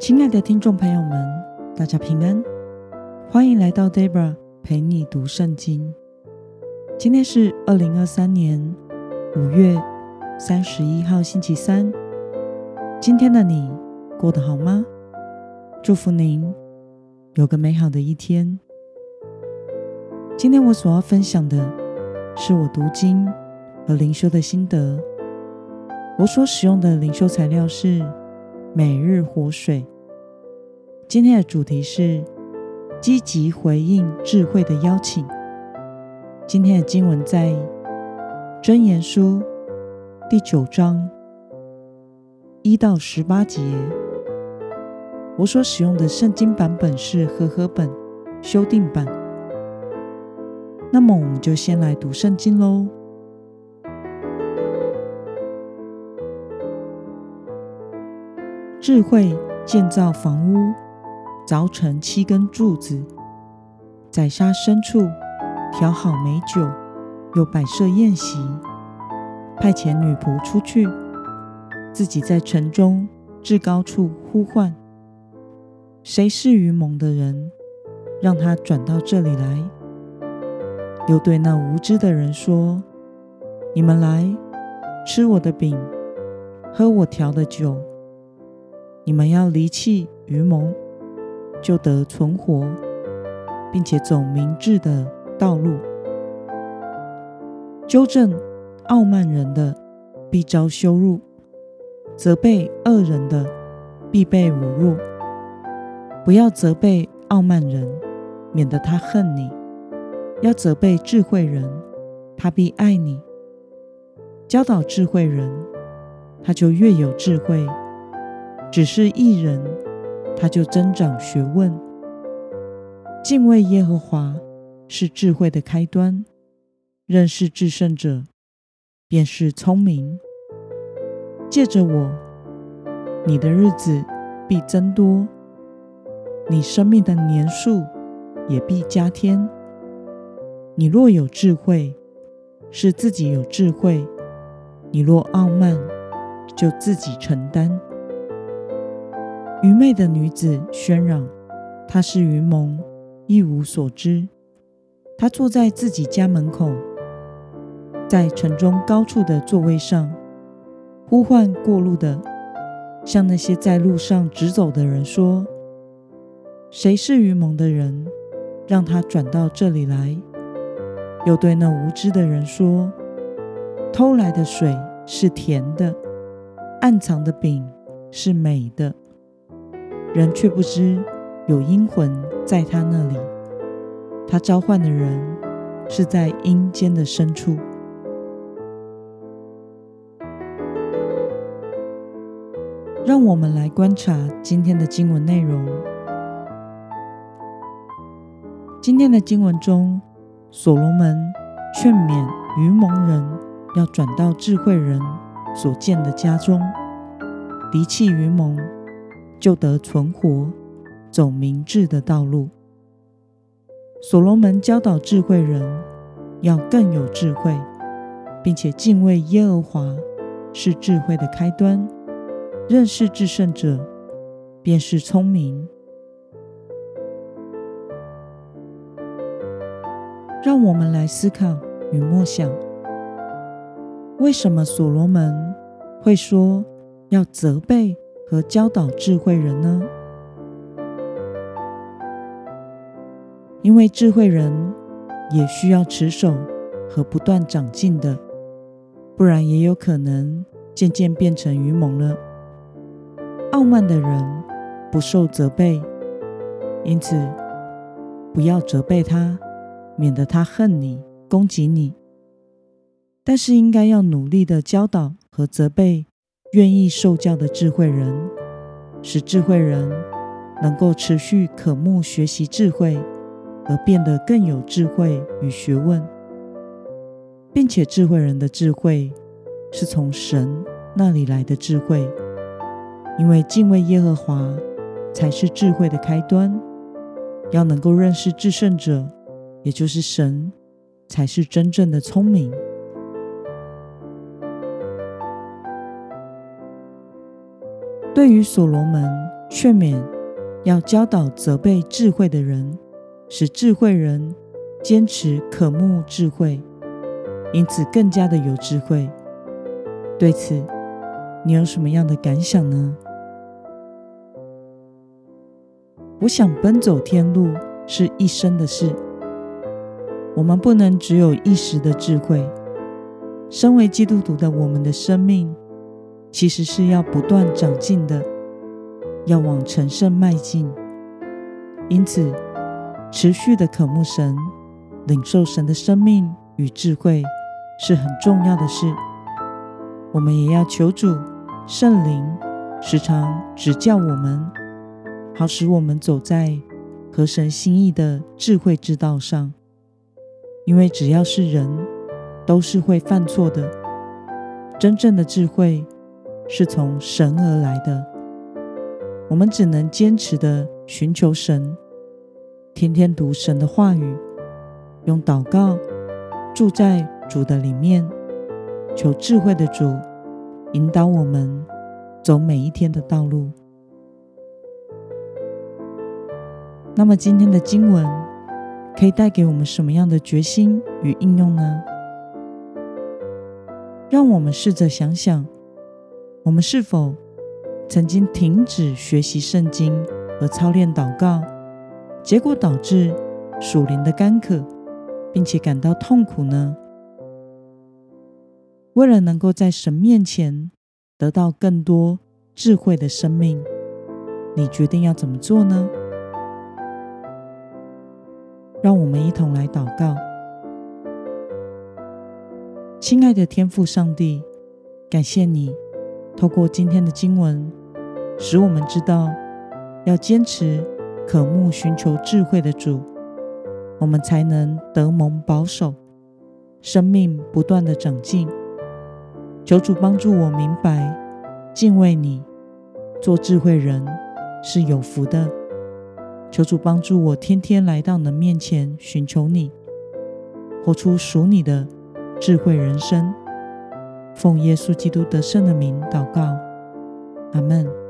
亲爱的听众朋友们，大家平安，欢迎来到 Debra 陪你读圣经。今天是二零二三年五月三十一号，星期三。今天的你过得好吗？祝福您有个美好的一天。今天我所要分享的是我读经和灵修的心得。我所使用的灵修材料是每日活水。今天的主题是积极回应智慧的邀请。今天的经文在箴言书第九章一到十八节。我所使用的圣经版本是和合本修订版。那么，我们就先来读圣经喽。智慧建造房屋。凿成七根柱子，宰杀牲畜，调好美酒，又摆设宴席，派遣女仆出去，自己在城中至高处呼唤：谁是愚蒙的人？让他转到这里来。又对那无知的人说：你们来吃我的饼，喝我调的酒。你们要离弃愚蒙。就得存活，并且走明智的道路。纠正傲慢人的，必遭羞辱；责备恶人的，必被侮辱。不要责备傲慢人，免得他恨你；要责备智慧人，他必爱你。教导智慧人，他就越有智慧；只是一人，他就增长学问。敬畏耶和华是智慧的开端，认识至圣者便是聪明。借着我，你的日子必增多，你生命的年数也必加添。你若有智慧，是自己有智慧；你若傲慢，就自己承担。愚昧的女子喧嚷，她是愚蒙，一无所知。她坐在自己家门口，在城中高处的座位上，呼唤过路的，向那些在路上直走的人说：“谁是愚蒙的人？让他转到这里来。”又对那无知的人说：“偷来的水是甜的，暗藏的饼是美的。”人却不知有阴魂在他那里，他召唤的人是在阴间的深处。让我们来观察今天的经文内容。今天的经文中，所罗门劝勉愚蒙人要转到智慧人所建的家中，离弃愚蒙。就得存活，走明智的道路。所罗门教导智慧人要更有智慧，并且敬畏耶和华是智慧的开端。认识至圣者便是聪明。让我们来思考与默想：为什么所罗门会说要责备？和教导智慧人呢？因为智慧人也需要持守和不断长进的，不然也有可能渐渐变成愚蒙了。傲慢的人不受责备，因此不要责备他，免得他恨你、攻击你。但是应该要努力的教导和责备。愿意受教的智慧人，使智慧人能够持续渴慕学习智慧，而变得更有智慧与学问，并且智慧人的智慧是从神那里来的智慧，因为敬畏耶和华才是智慧的开端。要能够认识至圣者，也就是神，才是真正的聪明。对于所罗门劝勉要教导责备智慧的人，使智慧人坚持渴慕智慧，因此更加的有智慧。对此，你有什么样的感想呢？我想奔走天路是一生的事，我们不能只有一时的智慧。身为基督徒的我们的生命，其实是要不断长进的，要往成圣迈进。因此，持续的渴慕神、领受神的生命与智慧是很重要的事。我们也要求主圣灵时常指教我们。好使我们走在合神心意的智慧之道上，因为只要是人，都是会犯错的。真正的智慧是从神而来的，我们只能坚持的寻求神，天天读神的话语，用祷告住在主的里面，求智慧的主引导我们走每一天的道路。那么今天的经文可以带给我们什么样的决心与应用呢？让我们试着想想，我们是否曾经停止学习圣经和操练祷告，结果导致属灵的干渴，并且感到痛苦呢？为了能够在神面前得到更多智慧的生命，你决定要怎么做呢？让我们一同来祷告，亲爱的天父上帝，感谢你透过今天的经文，使我们知道要坚持渴慕寻求智慧的主，我们才能得蒙保守，生命不断的长进。求主帮助我明白，敬畏你，做智慧人是有福的。求主帮助我，天天来到你的面前寻求你，活出属你的智慧人生。奉耶稣基督得胜的名祷告，阿门。